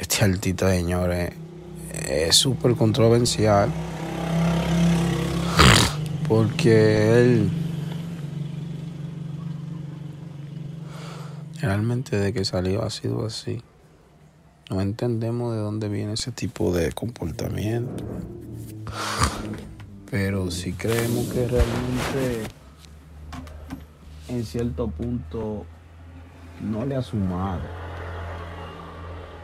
Este altito, señores, es súper controversial. Porque él. Realmente de que salió ha sido así. No entendemos de dónde viene ese tipo de comportamiento. Pero sí creemos que realmente en cierto punto no le ha sumado.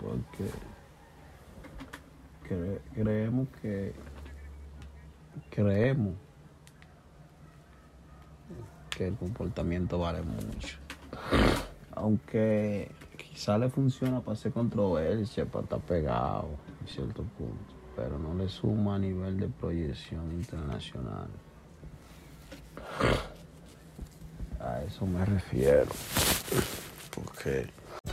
Porque cre- creemos que creemos que el comportamiento vale mucho. Aunque quizá le funciona para hacer controversia, para estar pegado en cierto punto, pero no le suma a nivel de proyección internacional. A eso me refiero. Porque